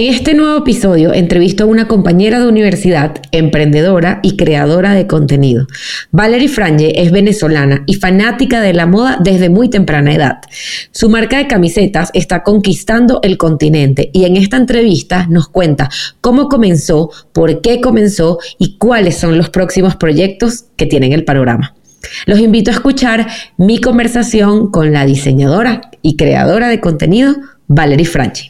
En este nuevo episodio entrevisto a una compañera de universidad, emprendedora y creadora de contenido. Valerie Franje es venezolana y fanática de la moda desde muy temprana edad. Su marca de camisetas está conquistando el continente y en esta entrevista nos cuenta cómo comenzó, por qué comenzó y cuáles son los próximos proyectos que tiene en el panorama. Los invito a escuchar mi conversación con la diseñadora y creadora de contenido, Valerie Franchi.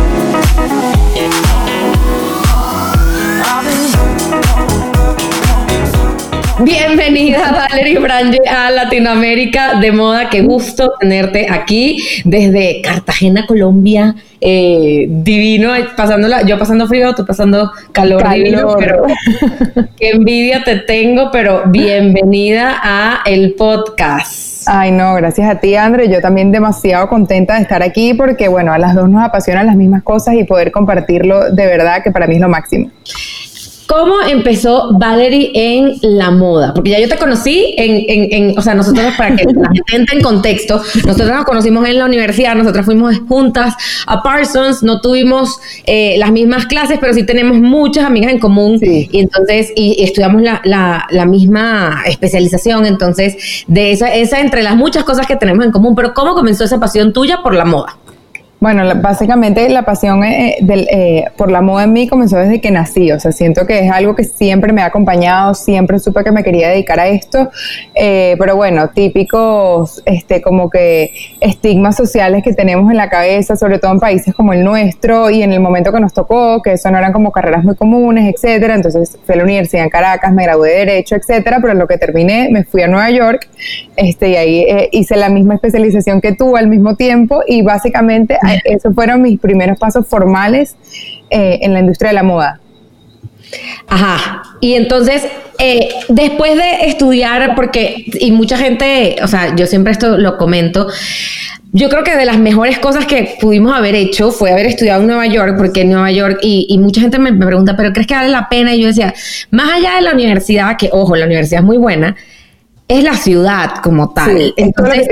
Bienvenida Valerie Brange a Latinoamérica de Moda. Qué gusto tenerte aquí desde Cartagena, Colombia. Eh, divino, pasándola, yo pasando frío, tú pasando calor, divino, pero qué envidia te tengo, pero bienvenida a el podcast. Ay, no, gracias a ti, André. Yo también demasiado contenta de estar aquí porque, bueno, a las dos nos apasionan las mismas cosas y poder compartirlo de verdad que para mí es lo máximo. ¿Cómo empezó Valerie en la moda? Porque ya yo te conocí en, o sea, nosotros para que la gente entre en contexto, nosotros nos conocimos en la universidad, nosotras fuimos juntas a Parsons, no tuvimos eh, las mismas clases, pero sí tenemos muchas amigas en común y entonces, y, estudiamos la, la, misma especialización, entonces, de esa, esa entre las muchas cosas que tenemos en común, pero ¿cómo comenzó esa pasión tuya por la moda? Bueno, básicamente la pasión eh, eh, eh, por la moda en mí comenzó desde que nací, o sea, siento que es algo que siempre me ha acompañado, siempre supe que me quería dedicar a esto, pero bueno, típicos, este, como que estigmas sociales que tenemos en la cabeza, sobre todo en países como el nuestro y en el momento que nos tocó, que eso no eran como carreras muy comunes, etcétera, entonces fui a la universidad en Caracas, me gradué de Derecho, etcétera, pero en lo que terminé me fui a Nueva York, este, y ahí hice la misma especialización que tú al mismo tiempo y básicamente esos fueron mis primeros pasos formales eh, en la industria de la moda. Ajá. Y entonces, eh, después de estudiar, porque, y mucha gente, o sea, yo siempre esto lo comento, yo creo que de las mejores cosas que pudimos haber hecho fue haber estudiado en Nueva York, porque en Nueva York, y, mucha gente me, pregunta, ¿pero crees que vale la pena? Y yo decía, más allá de la universidad, que ojo, la universidad es muy buena, es la ciudad como tal. Entonces,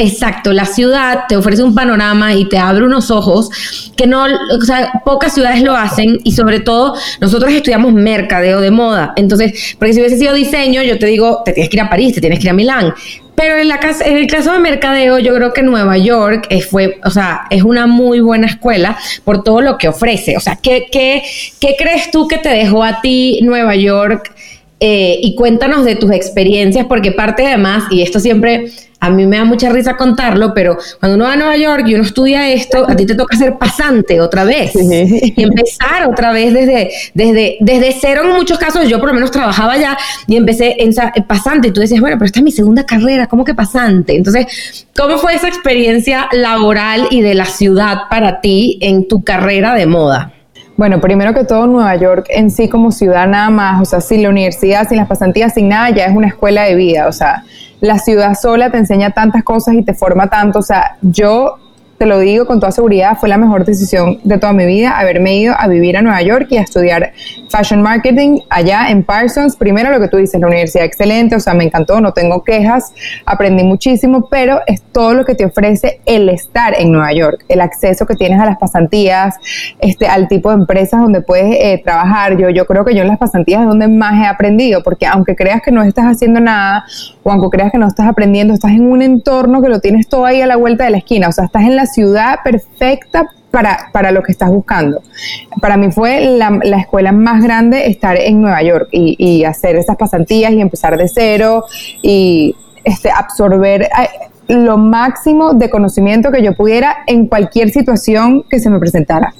Exacto, la ciudad te ofrece un panorama y te abre unos ojos que no, o sea, pocas ciudades lo hacen y sobre todo nosotros estudiamos mercadeo de moda. Entonces, porque si hubiese sido diseño, yo te digo, te tienes que ir a París, te tienes que ir a Milán. Pero en, la, en el caso de mercadeo, yo creo que Nueva York es, fue, o sea, es una muy buena escuela por todo lo que ofrece. O sea, ¿qué, qué, qué crees tú que te dejó a ti Nueva York? Eh, y cuéntanos de tus experiencias, porque parte además, y esto siempre a mí me da mucha risa contarlo, pero cuando uno va a Nueva York y uno estudia esto, a ti te toca ser pasante otra vez y empezar otra vez desde, desde, desde cero en muchos casos. Yo por lo menos trabajaba allá y empecé en pasante y tú decías, bueno, pero esta es mi segunda carrera, ¿cómo que pasante? Entonces, ¿cómo fue esa experiencia laboral y de la ciudad para ti en tu carrera de moda? Bueno, primero que todo, Nueva York en sí como ciudad nada más, o sea, sin la universidad, sin las pasantías, sin nada, ya es una escuela de vida, o sea, la ciudad sola te enseña tantas cosas y te forma tanto. O sea, yo te lo digo con toda seguridad, fue la mejor decisión de toda mi vida haberme ido a vivir a Nueva York y a estudiar fashion marketing allá en Parsons. Primero lo que tú dices, la universidad excelente, o sea, me encantó, no tengo quejas, aprendí muchísimo, pero es todo lo que te ofrece el estar en Nueva York, el acceso que tienes a las pasantías, este, al tipo de empresas donde puedes eh, trabajar. Yo, yo creo que yo en las pasantías es donde más he aprendido, porque aunque creas que no estás haciendo nada o aunque creas que no estás aprendiendo, estás en un entorno que lo tienes todo ahí a la vuelta de la esquina, o sea, estás en la ciudad perfecta para, para lo que estás buscando. Para mí fue la, escuela más grande estar en Nueva York y, hacer esas pasantías y empezar de cero y este, absorber eh, lo máximo de conocimiento que yo pudiera en cualquier situación que se me presentara.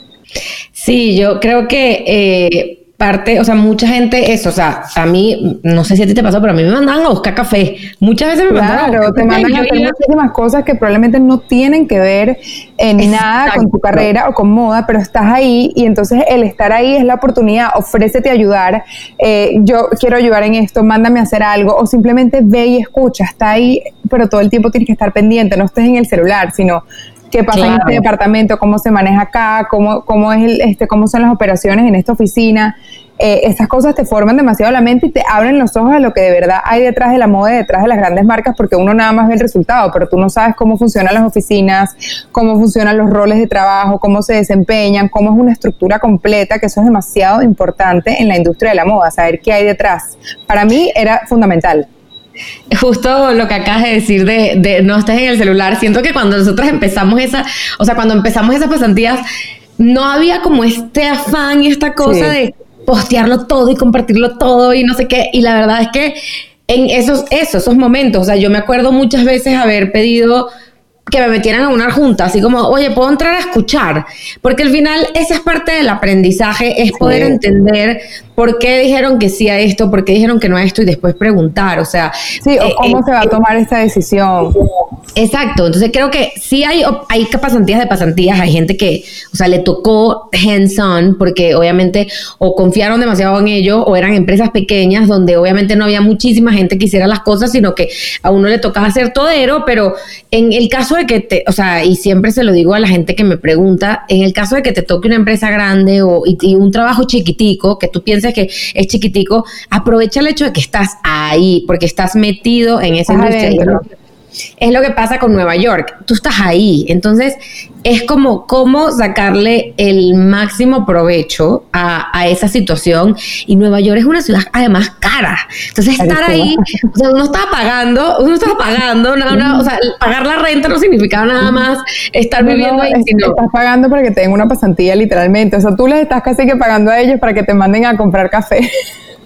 Sí, yo creo que... Eh, parte, o sea, mucha gente eso, o sea, a mí, no sé si a ti te pasó, pero a mí me mandaban a buscar café. Muchas veces me mandaban a buscar te mandan a hacer muchísimas cosas que probablemente no tienen que ver en nada con tu carrera o con moda, pero estás ahí y entonces el estar ahí es la oportunidad, ofrécete ayudar, eh, yo quiero ayudar en esto, mándame a hacer algo o simplemente ve y escucha, está ahí, pero todo el tiempo tienes que estar pendiente, no estés en el celular, sino qué pasa en este departamento, cómo se maneja acá, cómo, cómo, es el, este, cómo son las operaciones en esta oficina. Eh, esas cosas te forman demasiado la mente y te abren los ojos a lo que de verdad hay detrás de la moda y detrás de las grandes marcas, porque uno nada más ve el resultado, pero tú no sabes cómo funcionan las oficinas, cómo funcionan los roles de trabajo, cómo se desempeñan, cómo es una estructura completa, que eso es demasiado importante en la industria de la moda, saber qué hay detrás. Para mí era fundamental. Justo lo que acabas de decir de, no estés en el celular, siento que cuando nosotros empezamos esa, o sea, cuando empezamos esas pasantías, no había como este afán y esta cosa de postearlo todo y compartirlo todo y no sé qué. Y la verdad es que en esos, esos, esos momentos, o sea, yo me acuerdo muchas veces haber pedido que me metieran a una junta, así como, oye, puedo entrar a escuchar, porque al final esa es parte del aprendizaje, es poder entender por qué dijeron que sí a esto, por qué dijeron que no a esto y después preguntar, o sea... Sí, o eh, cómo eh, se va a eh, tomar esta decisión. Exacto, entonces creo que sí hay, hay pasantías de pasantías, hay gente que, o sea, le tocó hands-on porque obviamente o confiaron demasiado en ello o eran empresas pequeñas donde obviamente no había muchísima gente que hiciera las cosas, sino que a uno le tocaba hacer todero, pero en el caso de que te, o sea, y siempre se lo digo a la gente que me pregunta, en el caso de que te toque una empresa grande o y un trabajo chiquitico, que tú pienses que es chiquitico, aprovecha el hecho de que estás ahí, porque estás metido en esa industria. Es lo que pasa con Nueva York. Tú estás ahí. Entonces, es como cómo sacarle el máximo provecho a, esa situación. Y Nueva York es una ciudad además cara. Entonces, estar ahí, o sea, uno está pagando, uno está pagando, o sea, pagar la renta no significaba nada más estar viviendo ahí. Sino... Estás pagando para que te den una pasantía, literalmente. O sea, tú les estás casi que pagando a ellos para que te manden a comprar café.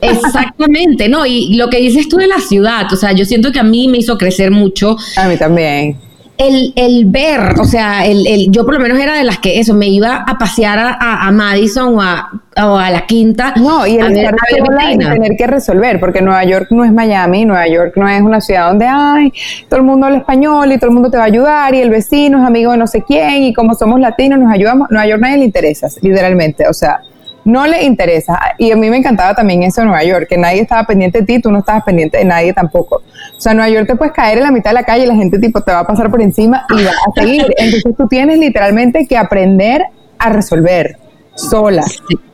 Exactamente, no, y lo que dices tú de la ciudad, o sea, yo siento que a mí me hizo crecer mucho. A mí también. El, el ver, o sea, el, el, yo por lo menos era de las que eso, me iba a pasear a, a Madison o a, o a, la quinta. No, y el estar sola y tener que resolver, porque Nueva York no es Miami, Nueva York no es una ciudad donde, ay, todo el mundo habla español y todo el mundo te va a ayudar y el vecino es amigo de no sé quién y como somos latinos nos ayudamos. Nueva York nadie le interesa, literalmente, o sea, no le interesa. Y a mí me encantaba también eso de Nueva York, que nadie estaba pendiente de ti, tú no estabas pendiente de nadie tampoco. O sea, en Nueva York te puedes caer en la mitad de la calle y la gente tipo te va a pasar por encima y va a seguir. Entonces tú tienes literalmente que aprender a resolver sola.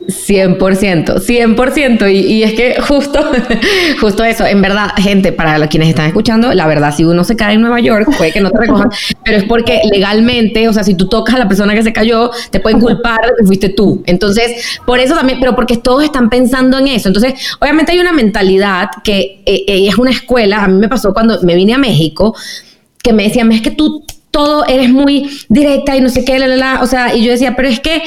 100%, 100%. Y, y es que justo, justo eso, en verdad, gente, para quienes están escuchando, la verdad, si uno se cae en Nueva York, puede que no te recojan, pero es porque legalmente, o sea, si tú tocas a la persona que se cayó, te pueden culpar de que fuiste tú. Entonces, por eso también, pero porque todos están pensando en eso. Entonces, obviamente hay una mentalidad que eh, eh, es una escuela, a mí me pasó cuando me vine a México, que me decían, es que tú todo eres muy directa y no sé qué, la, la, la. O sea, y yo decía, pero es que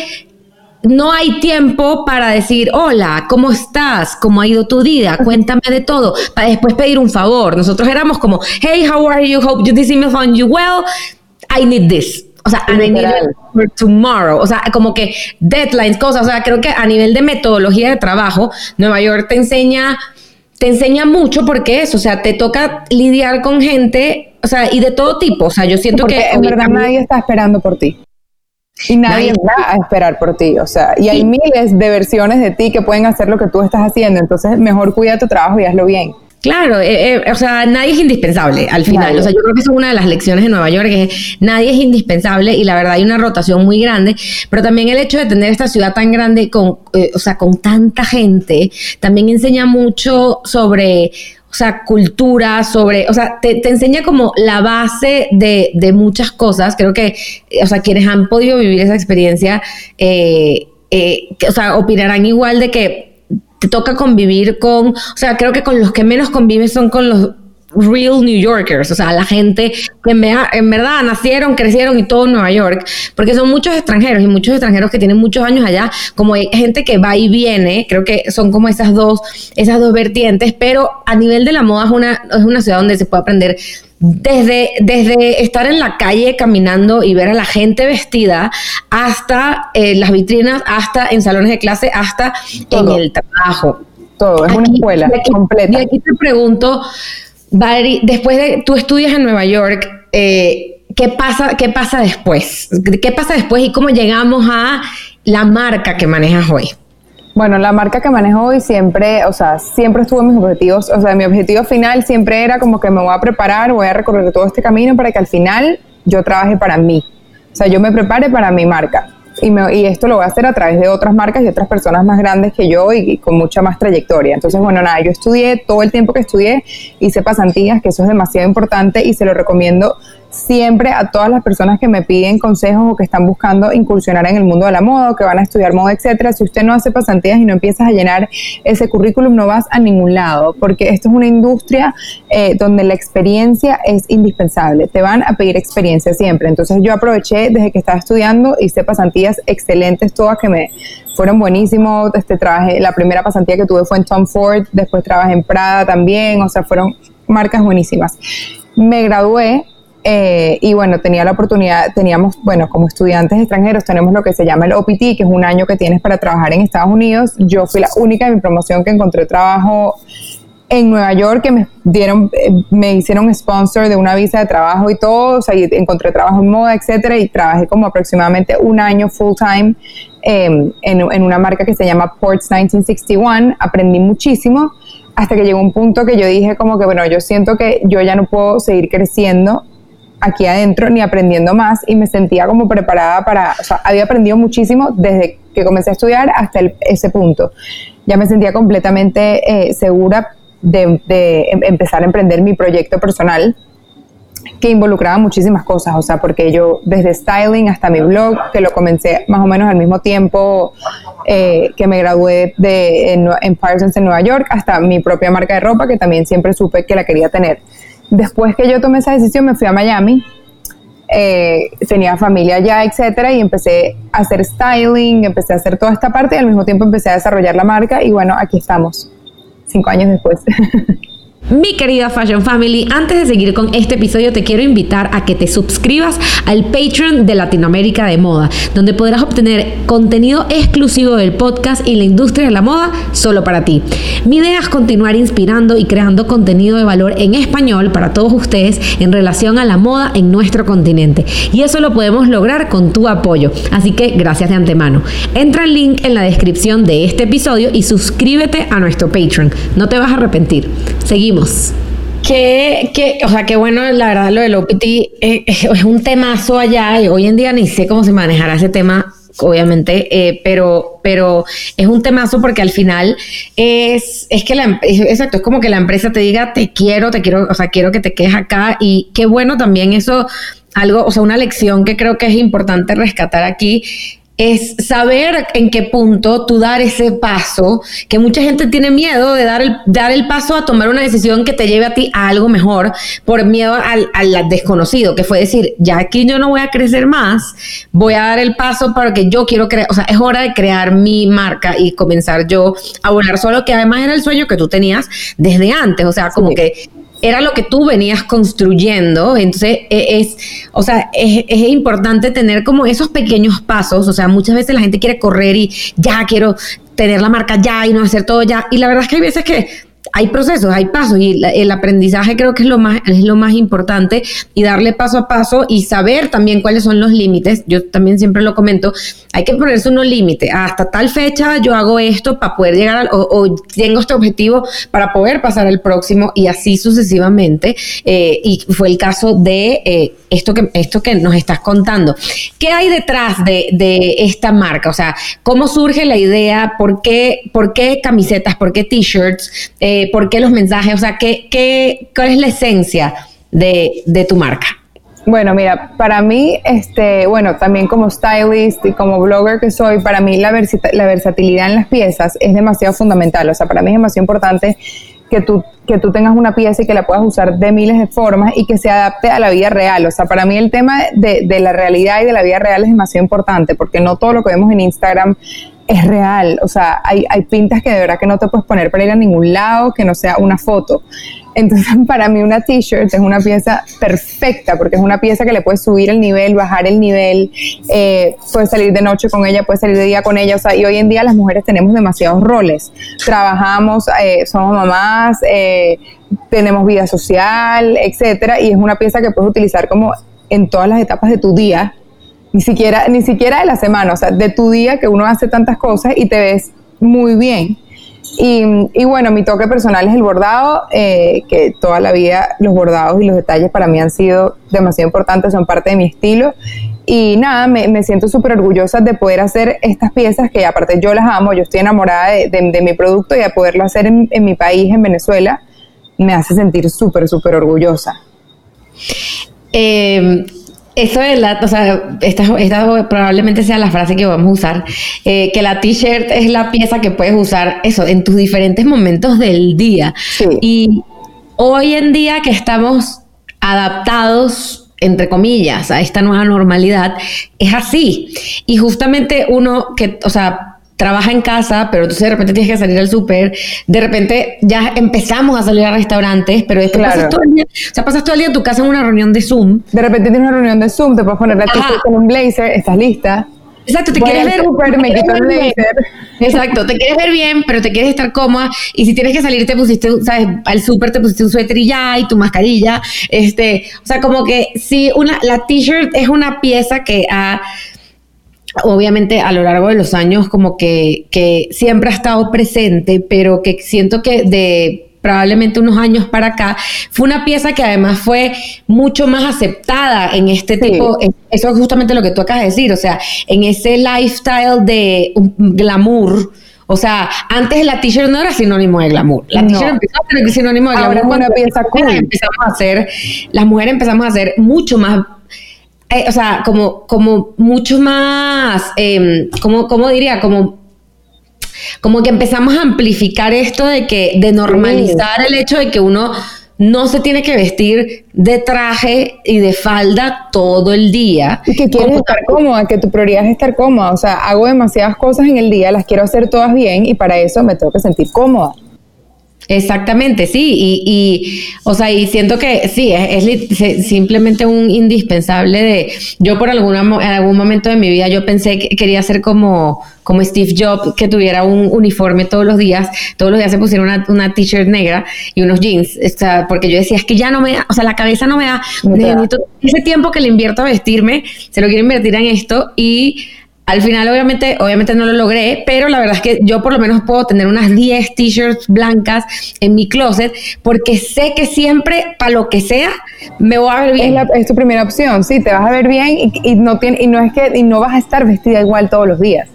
no hay tiempo para decir, hola, ¿cómo estás? ¿Cómo ha ido tu día? Cuéntame de todo, para después pedir un favor. Nosotros éramos como, hey, how are you? Hope this email found you well. I need this. O sea, I need it for tomorrow. O sea, como que deadlines, cosas. O sea, creo que a nivel de metodología de trabajo, Nueva York te enseña, te enseña mucho porque eso, o sea, te toca lidiar con gente, o sea, y de todo tipo. O sea, yo siento que... En verdad nadie está esperando por ti. Y nadie va a esperar por ti, o sea, y hay miles de versiones de ti que pueden hacer lo que tú estás haciendo, entonces mejor cuida tu trabajo y hazlo bien. Claro, eh, eh, o sea, nadie es indispensable al final. O sea, yo creo que es una de las lecciones de Nueva York, que nadie es indispensable y la verdad hay una rotación muy grande, pero también el hecho de tener esta ciudad tan grande con, eh, o sea, con tanta gente, también enseña mucho sobre, o sea, cultura, sobre, o sea, te, enseña como la base de, de, muchas cosas. Creo que, o sea, quienes han podido vivir esa experiencia, eh, eh, o sea, opinarán igual de que te toca convivir con, o sea, creo que con los que menos convives son con los real New Yorkers, o sea, la gente que en, verdad nacieron, crecieron y todo en Nueva York, porque son muchos extranjeros y muchos extranjeros que tienen muchos años allá, como hay gente que va y viene, creo que son como esas dos, esas dos vertientes, pero a nivel de la moda es una, es una ciudad donde se puede aprender desde, desde estar en la calle caminando y ver a la gente vestida, hasta eh, las vitrinas, hasta en salones de clase, hasta en el trabajo. Todo, es una escuela completa. Y aquí te pregunto, Valerie, después de, tú estudias en Nueva York, eh, ¿qué, pasa, ¿qué pasa después? ¿Qué pasa después y cómo llegamos a la marca que manejas hoy? Bueno, la marca que manejo hoy siempre, o sea, siempre estuvo en mis objetivos, o sea, mi objetivo final siempre era como que me voy a preparar, voy a recorrer todo este camino para que al final yo trabaje para mí. O sea, yo me prepare para mi marca. Y, me, y, esto lo voy a hacer a través de otras marcas y otras personas más grandes que yo y, con mucha más trayectoria. Entonces, bueno, nada, yo estudié todo el tiempo que estudié, hice pasantías, que eso es demasiado importante y se lo recomiendo siempre a todas las personas que me piden consejos o que están buscando incursionar en el mundo de la moda que van a estudiar moda, etcétera. Si usted no hace pasantías y no empiezas a llenar ese currículum, no vas a ningún lado, porque esto es una industria eh, donde la experiencia es indispensable. Te van a pedir experiencia siempre. Entonces yo aproveché desde que estaba estudiando, hice pasantías excelentes todas que me fueron buenísimos. Este trabajo la primera pasantía que tuve fue en Tom Ford, después trabajé en Prada también, o sea, fueron marcas buenísimas. Me gradué eh, y bueno, tenía la oportunidad, teníamos, bueno, como estudiantes extranjeros tenemos lo que se llama el OPT, que es un año que tienes para trabajar en Estados Unidos. Yo fui la única de mi promoción que encontré trabajo en Nueva York, que me dieron, eh, me hicieron sponsor de una visa de trabajo y todo, o sea, encontré trabajo en moda, etcétera, y trabajé como aproximadamente un año full time em, en una marca que se llama Ports 1961. Aprendí muchísimo hasta que llegó un punto que yo dije como que, bueno, yo siento que yo ya no puedo seguir creciendo aquí adentro ni aprendiendo más y me sentía como preparada para, o sea, había aprendido muchísimo desde que comencé a estudiar hasta ese punto. Ya me sentía completamente eh, segura de, em, empezar a emprender mi proyecto personal que involucraba muchísimas cosas, o sea, porque yo desde styling hasta mi blog, que lo comencé más o menos al mismo tiempo eh, que me gradué de, en, en Parsons en Nueva York, hasta mi propia marca de ropa, que también siempre supe que la quería tener. Después que yo tomé esa decisión, me fui a Miami. Eh, tenía familia allá, etcétera, y empecé a hacer styling, empecé a hacer toda esta parte y al mismo tiempo empecé a desarrollar la marca. Y bueno, aquí estamos, cinco años después. Mi querida Fashion Family, antes de seguir con este episodio te quiero invitar a que te suscribas al Patreon de Latinoamérica de Moda, donde podrás obtener contenido exclusivo del podcast y la industria de la moda solo para ti. Mi idea es continuar inspirando y creando contenido de valor en español para todos ustedes en relación a la moda en nuestro continente. Y eso lo podemos lograr con tu apoyo. Así que gracias de antemano. Entra el link en la descripción de este episodio y suscríbete a nuestro Patreon. No te vas a arrepentir. Seguimos que, o sea, qué bueno, la verdad, lo del OPT eh, es un temazo allá y hoy en día ni sé cómo se manejará ese tema, obviamente, eh, pero, pero es un temazo porque al final es, es que la, exacto, es como que la empresa te diga, te quiero, te quiero, o sea, quiero que te quedes acá. Y qué bueno también eso, algo, o sea, una lección que creo que es importante rescatar aquí es saber en qué punto tú dar ese paso, que mucha gente tiene miedo de dar el, dar el paso a tomar una decisión que te lleve a ti a algo mejor por miedo al, al desconocido, que fue decir, ya aquí yo no voy a crecer más, voy a dar el paso para que yo quiero crear, o sea, es hora de crear mi marca y comenzar yo a volar solo, que además era el sueño que tú tenías desde antes, o sea, como que era lo que tú venías construyendo. Entonces, e, es, o sea, es, es, importante tener como esos pequeños pasos. O sea, muchas veces la gente quiere correr y ya quiero tener la marca ya y no hacer todo ya. Y la verdad es que hay veces que hay procesos, hay pasos y el aprendizaje creo que es lo más es lo más importante y darle paso a paso y saber también cuáles son los límites. Yo también siempre lo comento, hay que ponerse unos límites. Hasta tal fecha yo hago esto para poder llegar al, o, tengo este objetivo para poder pasar al próximo y así sucesivamente. Eh, y fue el caso de eh, esto que esto que nos estás contando. ¿Qué hay detrás de, de esta marca? O sea, ¿cómo surge la idea? ¿Por qué, por qué camisetas? ¿Por qué t-shirts? Eh, eh, ¿Por qué los mensajes? O sea, ¿qué, qué, cuál es la esencia de, de tu marca? Bueno, mira, para mí, este, bueno, también como stylist y como blogger que soy, para mí la, la versatilidad en las piezas es demasiado fundamental. O sea, para mí es demasiado importante que tú, que tú tengas una pieza y que la puedas usar de miles de formas y que se adapte a la vida real. O sea, para mí el tema de, de, la realidad y de la vida real es demasiado importante porque no todo lo que vemos en Instagram es real. O sea, hay, hay pintas que de verdad que no te puedes poner para ir a ningún lado que no sea una foto. Entonces, para mí una t-shirt es una pieza perfecta porque es una pieza que le puedes subir el nivel, bajar el nivel, eh, puedes salir de noche con ella, puedes salir de día con ella. O sea, y hoy en día las mujeres tenemos demasiados roles. Trabajamos, eh, somos mamás, eh, tenemos vida social, etcétera, y es una pieza que puedes utilizar como en todas las etapas de tu día, ni siquiera, ni siquiera de la semana, o sea, de tu día que uno hace tantas cosas y te ves muy bien. Y, bueno, mi toque personal es el bordado, eh, que toda la vida los bordados y los detalles para mí han sido demasiado importantes, son parte de mi estilo. Y nada, me, siento súper orgullosa de poder hacer estas piezas que aparte yo las amo, yo estoy enamorada de, mi producto y de poderlo hacer en, en mi país, en Venezuela, me hace sentir súper, súper orgullosa. Eh, eso es la, o sea, esta, probablemente sea la frase que vamos a usar, eh, que la t-shirt es la pieza que puedes usar, eso, en tus diferentes momentos del día. Y hoy en día que estamos adaptados, entre comillas, a esta nueva normalidad, es así. Y justamente uno que, o sea, trabaja en casa, pero entonces de repente tienes que salir al súper, de repente ya empezamos a salir a restaurantes, pero después pasas todo el día, o sea, pasas todo el día en tu casa en una reunión de Zoom. De repente tienes una reunión de Zoom, te puedes poner la con un blazer, estás lista. Exacto, te quieres ver. Super, me quito el blazer. Exacto, te quieres ver bien, pero te quieres estar cómoda. Y si tienes que salir, te pusiste, ¿sabes? Al súper te pusiste un suéter y ya, y tu mascarilla. Este, o sea, como que sí, una, la t-shirt es una pieza que ha obviamente a lo largo de los años como que, que siempre ha estado presente, pero que siento que de probablemente unos años para acá, fue una pieza que además fue mucho más aceptada en este tipo, eso es justamente lo que tú acabas de decir, o sea, en ese lifestyle de glamour, o sea, antes la t-shirt no era sinónimo de glamour. La t-shirt empezó a ser sinónimo de glamour. Ahora una pieza cool. empezamos a hacer, las mujeres empezamos a hacer mucho más eh, o sea, como, como mucho más, eh, como, diría, como como que empezamos a amplificar esto de que, de normalizar el hecho de que uno no se tiene que vestir de traje y de falda todo el día. Y que quieres estar cómoda, que tu prioridad es estar cómoda. O sea, hago demasiadas cosas en el día, las quiero hacer todas bien y para eso me tengo que sentir cómoda. Exactamente, sí, y, y, o sea, y siento que sí, es, simplemente un indispensable de, yo por alguna, en algún momento de mi vida yo pensé que quería ser como, como Steve Jobs, que tuviera un uniforme todos los días, todos los días se pusiera una, una t-shirt negra y unos jeans, o sea, porque yo decía, es que ya no me da, o sea, la cabeza no me da, ese tiempo que le invierto a vestirme, se lo quiero invertir en esto y al final, obviamente, obviamente no lo logré, pero la verdad es que yo por lo menos puedo tener unas 10 t-shirts blancas en mi closet porque sé que siempre, para lo que sea, me voy a ver bien. Es, tu primera opción, sí, te vas a ver bien y, no, tiene, y no es que y no vas a estar vestida igual todos los días.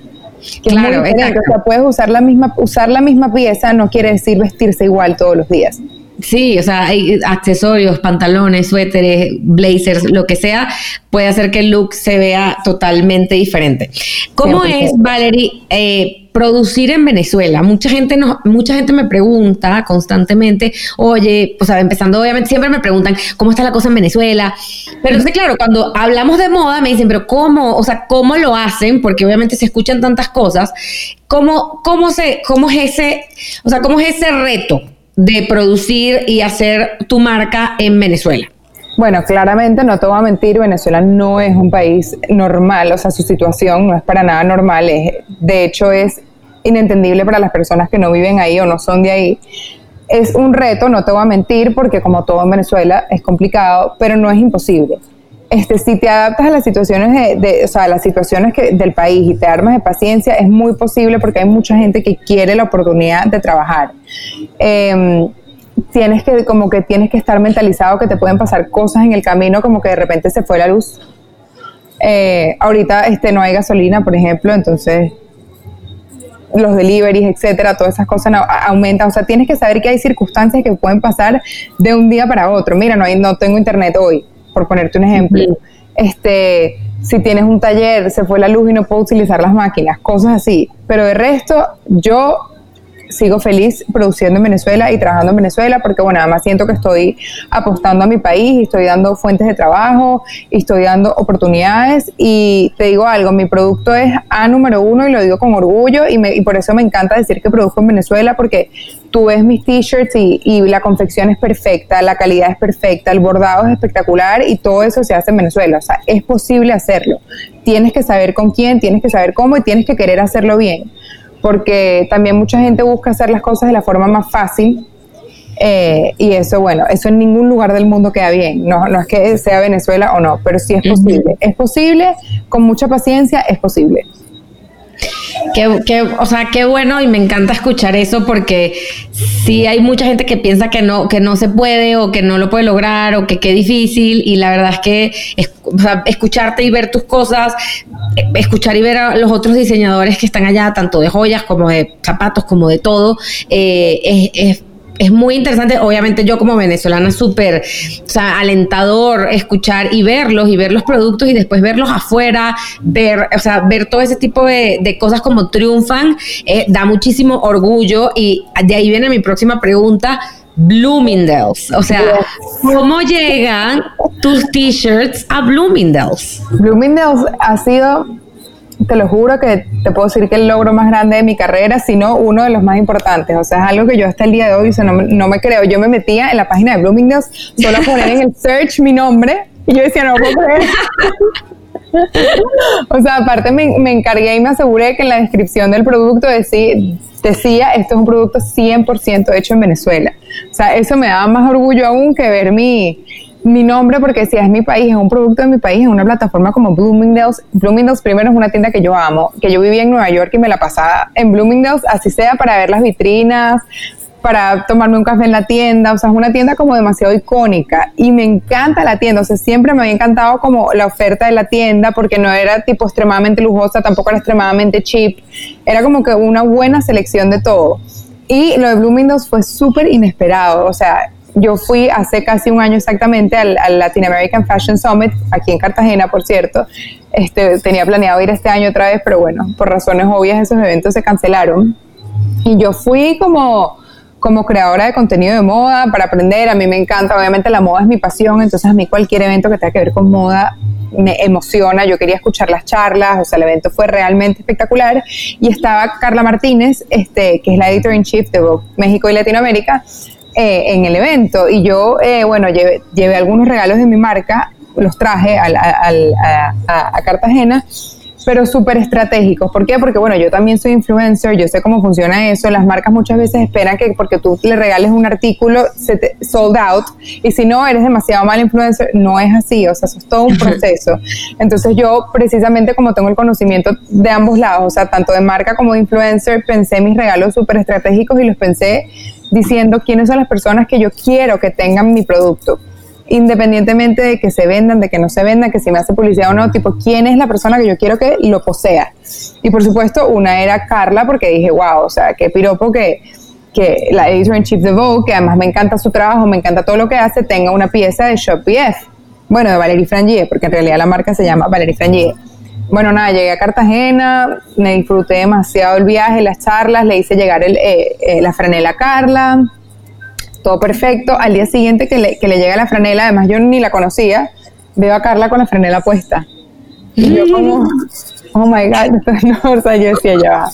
claro, exacto. O sea, puedes usar la, misma, usar la misma pieza, no quiere decir vestirse igual todos los días. Sí, o sea, hay accesorios, pantalones, suéteres, blazers, lo que sea, puede hacer que el look se vea totalmente diferente. ¿Cómo es, Valerie, eh, producir en Venezuela? Mucha gente, nos, mucha gente me pregunta constantemente, oye, o sea, empezando, obviamente, siempre me preguntan cómo está la cosa en Venezuela. Pero entonces, claro, cuando hablamos de moda, me dicen, pero ¿cómo? O sea, ¿cómo lo hacen? Porque obviamente se escuchan tantas cosas. ¿Cómo, cómo, se, cómo es ese, o sea, cómo es ese reto? De producir y hacer tu marca en Venezuela? Bueno, claramente no te voy a mentir, Venezuela no es un país normal, o sea, su situación no es para nada normal, es, de hecho es inentendible para las personas que no viven ahí o no son de ahí. Es un reto, no te voy a mentir, porque como todo en Venezuela es complicado, pero no es imposible este, si te adaptas a las situaciones de, o sea, las situaciones que, del país y te armas de paciencia, es muy posible porque hay mucha gente que quiere la oportunidad de trabajar. Em, tienes que, como que tienes que estar mentalizado que te pueden pasar cosas en el camino, como que de repente se fue la luz. Eh, ahorita este, no hay gasolina, por ejemplo, entonces los deliveries, etcétera, todas esas cosas aumentan. O sea, tienes que saber que hay circunstancias que pueden pasar de un día para otro. Mira, no, hay, no tengo internet hoy por ponerte un ejemplo. Este, si tienes un taller, se fue la luz y no puedo utilizar las máquinas, cosas así. Pero de resto, yo sigo feliz produciendo en Venezuela y trabajando en Venezuela porque, bueno, además siento que estoy apostando a mi país estoy dando fuentes de trabajo estoy dando oportunidades y te digo algo, mi producto es A número uno y lo digo con orgullo y, me, y por eso me encanta decir que produzco en Venezuela porque tú ves mis t-shirts y, y, la confección es perfecta, la calidad es perfecta, el bordado es espectacular y todo eso se hace en Venezuela. O sea, es posible hacerlo. Tienes que saber con quién, tienes que saber cómo y tienes que querer hacerlo bien porque también mucha gente busca hacer las cosas de la forma más fácil. Eh, y eso, bueno, eso en ningún lugar del mundo queda bien. No, no es que sea Venezuela o no, pero sí es posible. Es posible, con mucha paciencia, es posible. Qué, o sea, qué bueno y me encanta escuchar eso porque sí hay mucha gente que piensa que no, que no se puede o que no lo puede lograr o que qué difícil y la verdad es que escucharte y ver tus cosas, escuchar y ver a los otros diseñadores que están allá, tanto de joyas como de zapatos, como de todo, eh, es muy interesante, obviamente yo como venezolana súper, o sea, alentador escuchar y verlos y ver los productos y después verlos afuera, ver, o sea, ver todo ese tipo de, cosas como triunfan, eh, da muchísimo orgullo y de ahí viene mi próxima pregunta. Bloomingdale's, o sea, ¿cómo llegan tus t-shirts a Bloomingdale's? Bloomingdale's ha sido te lo juro que te puedo decir que el logro más grande de mi carrera, sino uno de los más importantes. O sea, es algo que yo hasta el día de hoy no, me creo. Yo me metía en la página de Bloomingdale's solo a poner en el search mi nombre y yo decía, no puedo creer. o sea, aparte me, me, encargué y me aseguré que en la descripción del producto decía, decía, esto es un producto 100% hecho en Venezuela. O sea, eso me daba más orgullo aún que ver mi, mi nombre porque si es mi país, es un producto de mi país, es una plataforma como Bloomingdale's. Bloomingdale's primero es una tienda que yo amo, que yo vivía en Nueva York y me la pasaba en Bloomingdale's, así sea para ver las vitrinas, para tomarme un café en la tienda, o sea, es una tienda como demasiado icónica y me encanta la tienda, o sea, siempre me había encantado como la oferta de la tienda porque no era tipo extremadamente lujosa, tampoco era extremadamente cheap, era como que una buena selección de todo. Y lo de Bloomingdale's fue súper inesperado, o sea, yo fui hace casi un año exactamente al, Latin American Fashion Summit, aquí en Cartagena, por cierto. Este, tenía planeado ir este año otra vez, pero bueno, por razones obvias esos eventos se cancelaron. Y yo fui como, como creadora de contenido de moda para aprender. A mí me encanta, obviamente la moda es mi pasión, entonces a mí cualquier evento que tenga que ver con moda me emociona. Yo quería escuchar las charlas, o sea, el evento fue realmente espectacular. Y estaba Carla Martínez, este, que es la editor in chief de Vogue México y Latinoamérica eh, en el evento y yo, eh, bueno, llevé, llevé, algunos regalos de mi marca, los traje a, a, Cartagena, pero súper estratégicos. ¿Por qué? Porque, bueno, yo también soy influencer, yo sé cómo funciona eso. Las marcas muchas veces esperan que porque tú le regales un artículo, se te sold out, y si no, eres demasiado mal influencer. No es así, o sea, eso es todo un proceso. Entonces yo, precisamente como tengo el conocimiento de ambos lados, o sea, tanto de marca como de influencer, pensé mis regalos súper estratégicos y los pensé diciendo quiénes son las personas que yo quiero que tengan mi producto. Independientemente de que se vendan, de que no se vendan, que si me hace publicidad o no, tipo, quién es la persona que yo quiero que lo posea. Y por supuesto, una era Carla, porque dije, wow, o sea, qué piropo que, que la editor in chief de Vogue, que además me encanta su trabajo, me encanta todo lo que hace, tenga una pieza de Shop BF. Bueno, de Valerie Frangier, porque en realidad la marca se llama Valerie Frangier. Bueno, nada, llegué a Cartagena, me disfruté demasiado el viaje, las charlas, le hice llegar el, eh, eh, la franela a Carla, todo perfecto. Al día siguiente que le, que le llega la franela, además yo ni la conocía, veo a Carla con la franela puesta. Y yo como, oh my God, no, o sea, yo decía, ya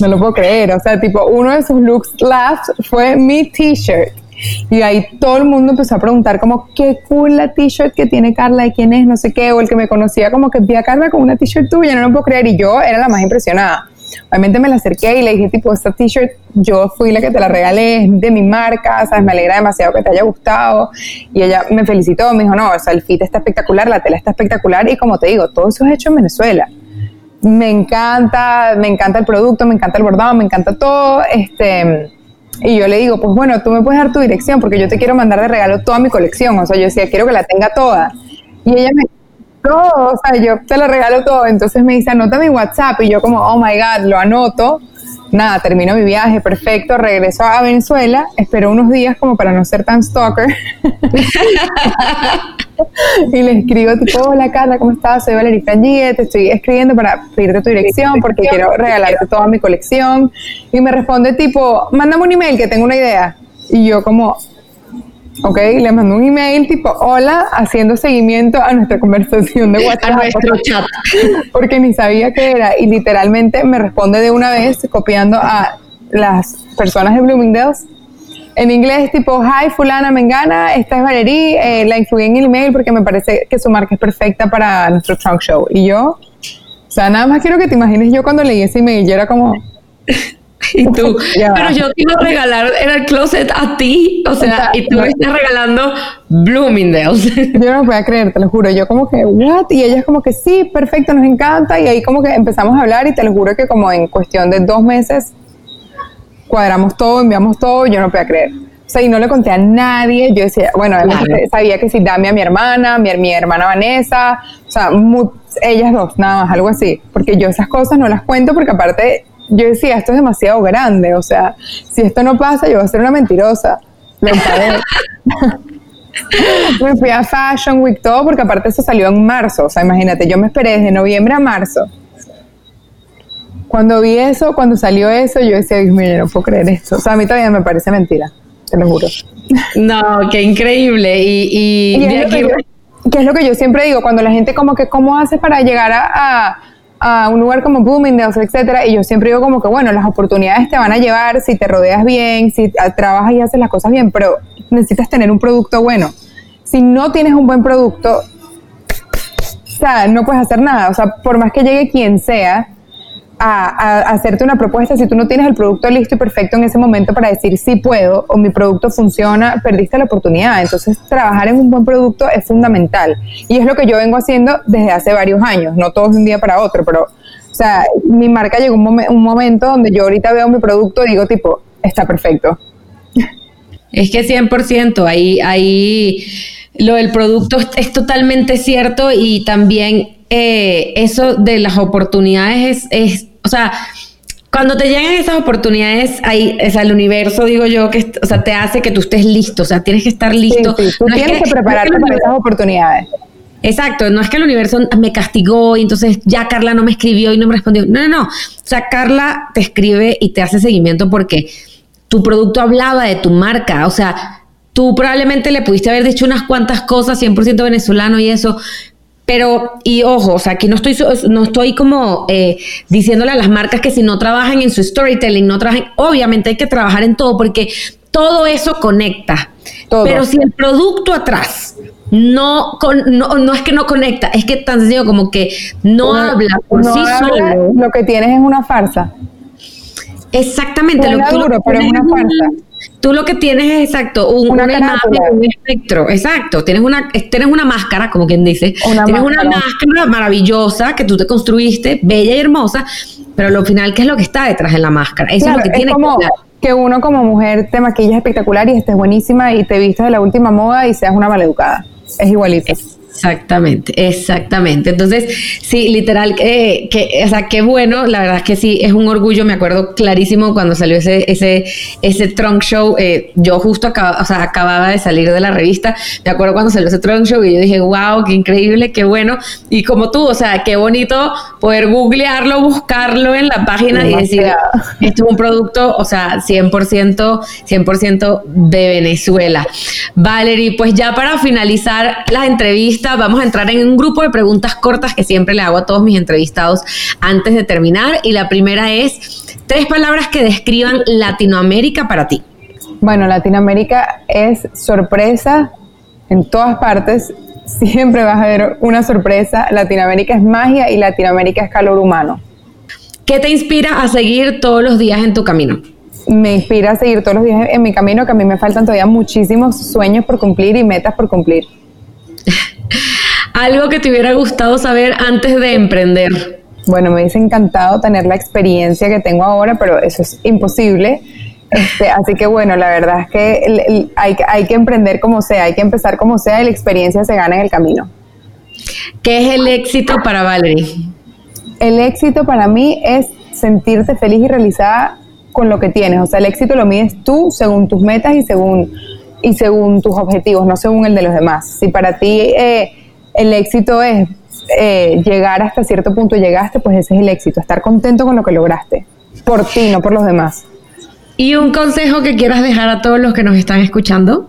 no lo puedo creer, o sea, tipo, uno de sus looks last fue mi t-shirt y ahí todo el mundo empezó a preguntar como, qué cool la t-shirt que tiene Carla y quién es, no sé qué, o el que me conocía como que vi a Carla con una t-shirt tuya, no lo puedo creer, y yo era la más impresionada. Obviamente me la acerqué y le dije, tipo, esta t-shirt yo fui la que te la regalé, es de mi marca, ¿sabes? Me alegra demasiado que te haya gustado. Y ella me felicitó, me dijo, no, o sea, el fit está espectacular, la tela está espectacular. Y como te digo, todo eso es hecho en Venezuela. Me encanta, me encanta el producto, me encanta el bordado, me encanta todo. Este, y yo le digo, pues bueno, tú me puedes dar tu dirección porque yo te quiero mandar de regalo toda mi colección. O sea, yo decía, quiero que la tenga toda. Y ella me todo, o sea, yo te la regalo todo. Entonces me dice, anota mi WhatsApp. Y yo como, oh my God, lo anoto. Nada, termino mi viaje, perfecto, regreso a Venezuela, espero unos días como para no ser tan stalker. y le escribo tipo, hola Carla, ¿cómo estás? Soy Valeria Frangier, te estoy escribiendo para pedirte tu dirección porque quiero regalarte toda mi colección. Y me responde tipo, mándame un email que tengo una idea. Y yo como, ok, le mando un email tipo, hola, haciendo seguimiento a nuestra conversación de WhatsApp. A nuestro chat. Porque ni sabía qué era y literalmente me responde de una vez copiando a las personas de Bloomingdale's. En inglés tipo, hi fulana mengana, esta es Valerie, eh, la incluí en el email porque me parece que su marca es perfecta para nuestro trunk show. Y yo, o sea, nada más quiero que te imagines yo cuando leí ese email, yo era como... Y tú, pero yo te iba a regalar, era el closet a ti, o sea, y tú me estás regalando Bloomingdale's. Yo no me a creer, te lo juro, yo como que, what? Y ella es como que, sí, perfecto, nos encanta, y ahí como que empezamos a hablar y te lo juro que como en cuestión de dos meses cuadramos todo, enviamos todo, yo no podía creer. O sea, y no le conté a nadie, yo decía, bueno, sabía que si dame a mi hermana, mi, mi hermana Vanessa, o sea, ellas dos, nada más, algo así, porque yo esas cosas no las cuento porque aparte yo decía, esto es demasiado grande, o sea, si esto no pasa, yo voy a ser una mentirosa. Me me fui a Fashion Week todo porque aparte eso salió en marzo, o sea, imagínate, yo me esperé desde noviembre a marzo. Cuando vi eso, cuando salió eso, yo decía, mire, no puedo creer esto. O sea, a mí todavía me parece mentira, te lo juro. No, qué increíble. Y, y, que es lo que yo siempre digo, cuando la gente como que, ¿cómo haces para llegar a a un lugar como Bloomingdale's, etcétera, y yo siempre digo como que, bueno, las oportunidades te van a llevar si te rodeas bien, si trabajas y haces las cosas bien, pero necesitas tener un producto bueno. Si no tienes un buen producto, o sea, no puedes hacer nada. O sea, por más que llegue quien sea, a, hacerte una propuesta, si tú no tienes el producto listo y perfecto en ese momento para decir sí puedo o mi producto funciona, perdiste la oportunidad. Entonces, trabajar en un buen producto es fundamental. Y es lo que yo vengo haciendo desde hace varios años, no todos de un día para otro, pero, o sea, mi marca llegó un, un momento donde yo ahorita veo mi producto y digo, tipo, está perfecto. Es que 100%, ahí, ahí lo del producto es totalmente cierto y también eh, eso de las oportunidades es, o sea, cuando te llegan esas oportunidades, ahí, es el universo, digo yo, que o sea, te hace que tú estés listo, o sea, tienes que estar listo. Tú tienes que, prepararte para esas oportunidades. Exacto, no es que el universo me castigó y entonces ya Carla no me escribió y no me respondió. No, no, no. O sea, Carla te escribe y te hace seguimiento porque tu producto hablaba de tu marca. O sea, tú probablemente le pudiste haber dicho unas cuantas cosas, 100% venezolano y eso, pero, y ojo, o sea, aquí no estoy, no estoy como eh, diciéndole a las marcas que si no trabajan en su storytelling, no trabajan, obviamente hay que trabajar en todo porque todo eso conecta. Pero si el producto atrás no, no, es que no conecta, es que tan sencillo como que no habla por sí solo. Lo que tienes es una farsa. Exactamente. lo, duro, pero es una farsa. Tú lo que tienes es exacto, un, una, un espectro, exacto. Tienes una, tienes una máscara, como quien dice. tienes una máscara maravillosa que tú te construiste, bella y hermosa, pero lo final, ¿qué es lo que está detrás de la máscara? Eso es lo que tiene como que, uno como mujer te maquillas espectacular y estés buenísima y te vistas de la última moda y seas una maleducada. Es igualito. Exactamente, exactamente. Entonces, sí, literal, que, o sea, qué bueno, la verdad es que sí, es un orgullo, me acuerdo clarísimo cuando salió ese, ese, ese trunk show, eh, yo justo acababa, o sea, acababa de salir de la revista, me acuerdo cuando salió ese trunk show y yo dije, wow, qué increíble, qué bueno, y como tú, o sea, qué bonito poder googlearlo, buscarlo en la página y decir, esto es un producto, o sea, 100%, 100% de Venezuela. Valerie, pues ya para finalizar la entrevista, vamos a entrar en un grupo de preguntas cortas que siempre le hago a todos mis entrevistados antes de terminar. Y la primera es, tres palabras que describan Latinoamérica para ti. Bueno, Latinoamérica es sorpresa en todas partes. Siempre vas a ver una sorpresa. Latinoamérica es magia y Latinoamérica es calor humano. ¿Qué te inspira a seguir todos los días en tu camino? Me inspira a seguir todos los días en mi camino, que a mí me faltan todavía muchísimos sueños por cumplir y metas por cumplir. Algo que te hubiera gustado saber antes de emprender. Bueno, me hubiese encantado tener la experiencia que tengo ahora, pero eso es imposible. Este, así que bueno, la verdad es que hay, hay, que emprender como sea, hay que empezar como sea y la experiencia se gana en el camino. ¿Qué es el éxito para Valerie? El éxito para mí es sentirte feliz y realizada con lo que tienes. O sea, el éxito lo mides tú según tus metas y según, y según tus objetivos, no según el de los demás. Si para ti eh, el éxito es eh, llegar hasta cierto punto, llegaste, pues ese es el éxito, estar contento con lo que lograste, por ti, no por los demás. ¿Y un consejo que quieras dejar a todos los que nos están escuchando?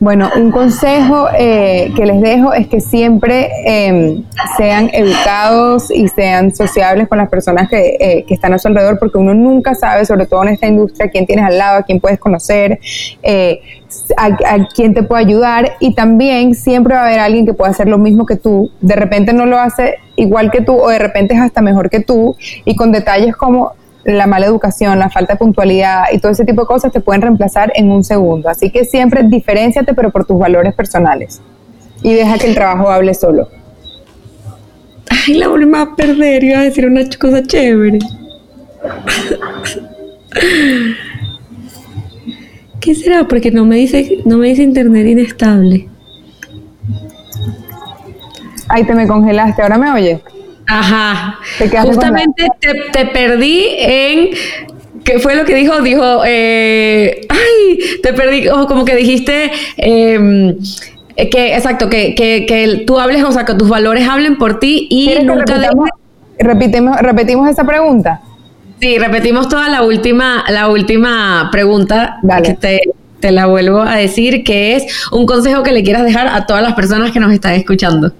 Bueno, un consejo eh, que les dejo es que siempre em, sean educados y sean sociables con las personas que, eh, que, están a su alrededor, porque uno nunca sabe, sobre todo en esta industria, quién tienes al lado, a quién puedes conocer, eh, a, a, quién te puede ayudar, y también siempre va a haber alguien que pueda hacer lo mismo que tú. De repente no lo hace igual que tú, o de repente es hasta mejor que tú, y con detalles como la mala educación, la falta de puntualidad y todo ese tipo de cosas te pueden reemplazar en un segundo. Así que siempre diferenciate, pero por tus valores personales. Y deja que el trabajo hable solo. Ay, la volvemos a perder, iba a decir una cosa chévere. ¿Qué será? Porque no me dice, no me dice internet inestable. Ay, te me congelaste, ¿ahora me oyes? Ajá. Justamente te, perdí en ¿Qué fue lo que dijo? Dijo, eh, ay, te perdí, como que dijiste em, que, exacto, que, que, tú hables, o sea, que tus valores hablen por ti y nunca... repetimos, repetimos esa pregunta. Sí, repetimos toda la última, la última pregunta que te, te la vuelvo a decir, que es un consejo que le quieras dejar a todas las personas que nos están escuchando.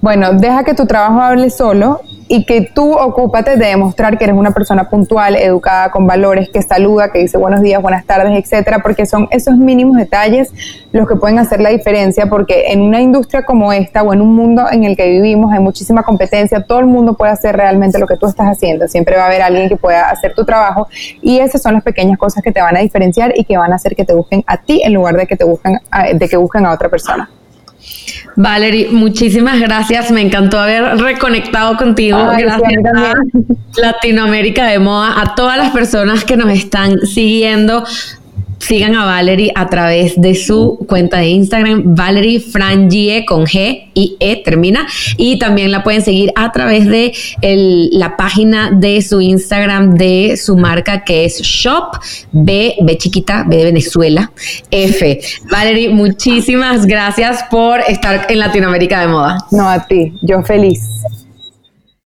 Bueno, deja que tu trabajo hable solo y que tú ocúpate de demostrar que eres una persona puntual, educada, con valores, que saluda, que dice buenos días, buenas tardes, etcétera, porque son esos mínimos detalles los que pueden hacer la diferencia, porque en una industria como esta o en un mundo en el que vivimos hay muchísima competencia, todo el mundo puede hacer realmente lo que tú estás haciendo, siempre va a haber alguien que pueda hacer tu trabajo y esas son las pequeñas cosas que te van a diferenciar y que van a hacer que te busquen a ti en lugar de que te busquen de que busquen a otra persona. Valerie, muchísimas gracias. Me encantó haber reconectado contigo. gracias a Latinoamérica de Moda, a todas las personas que nos están siguiendo sigan a Valerie a través de su cuenta de Instagram, Valerie Frangie con G y E termina. Y también la pueden seguir a través de la página de su Instagram de su marca que es Shop B, B chiquita, B Venezuela, F. Valerie, muchísimas gracias por estar en Latinoamérica de Moda. No, a ti, yo feliz.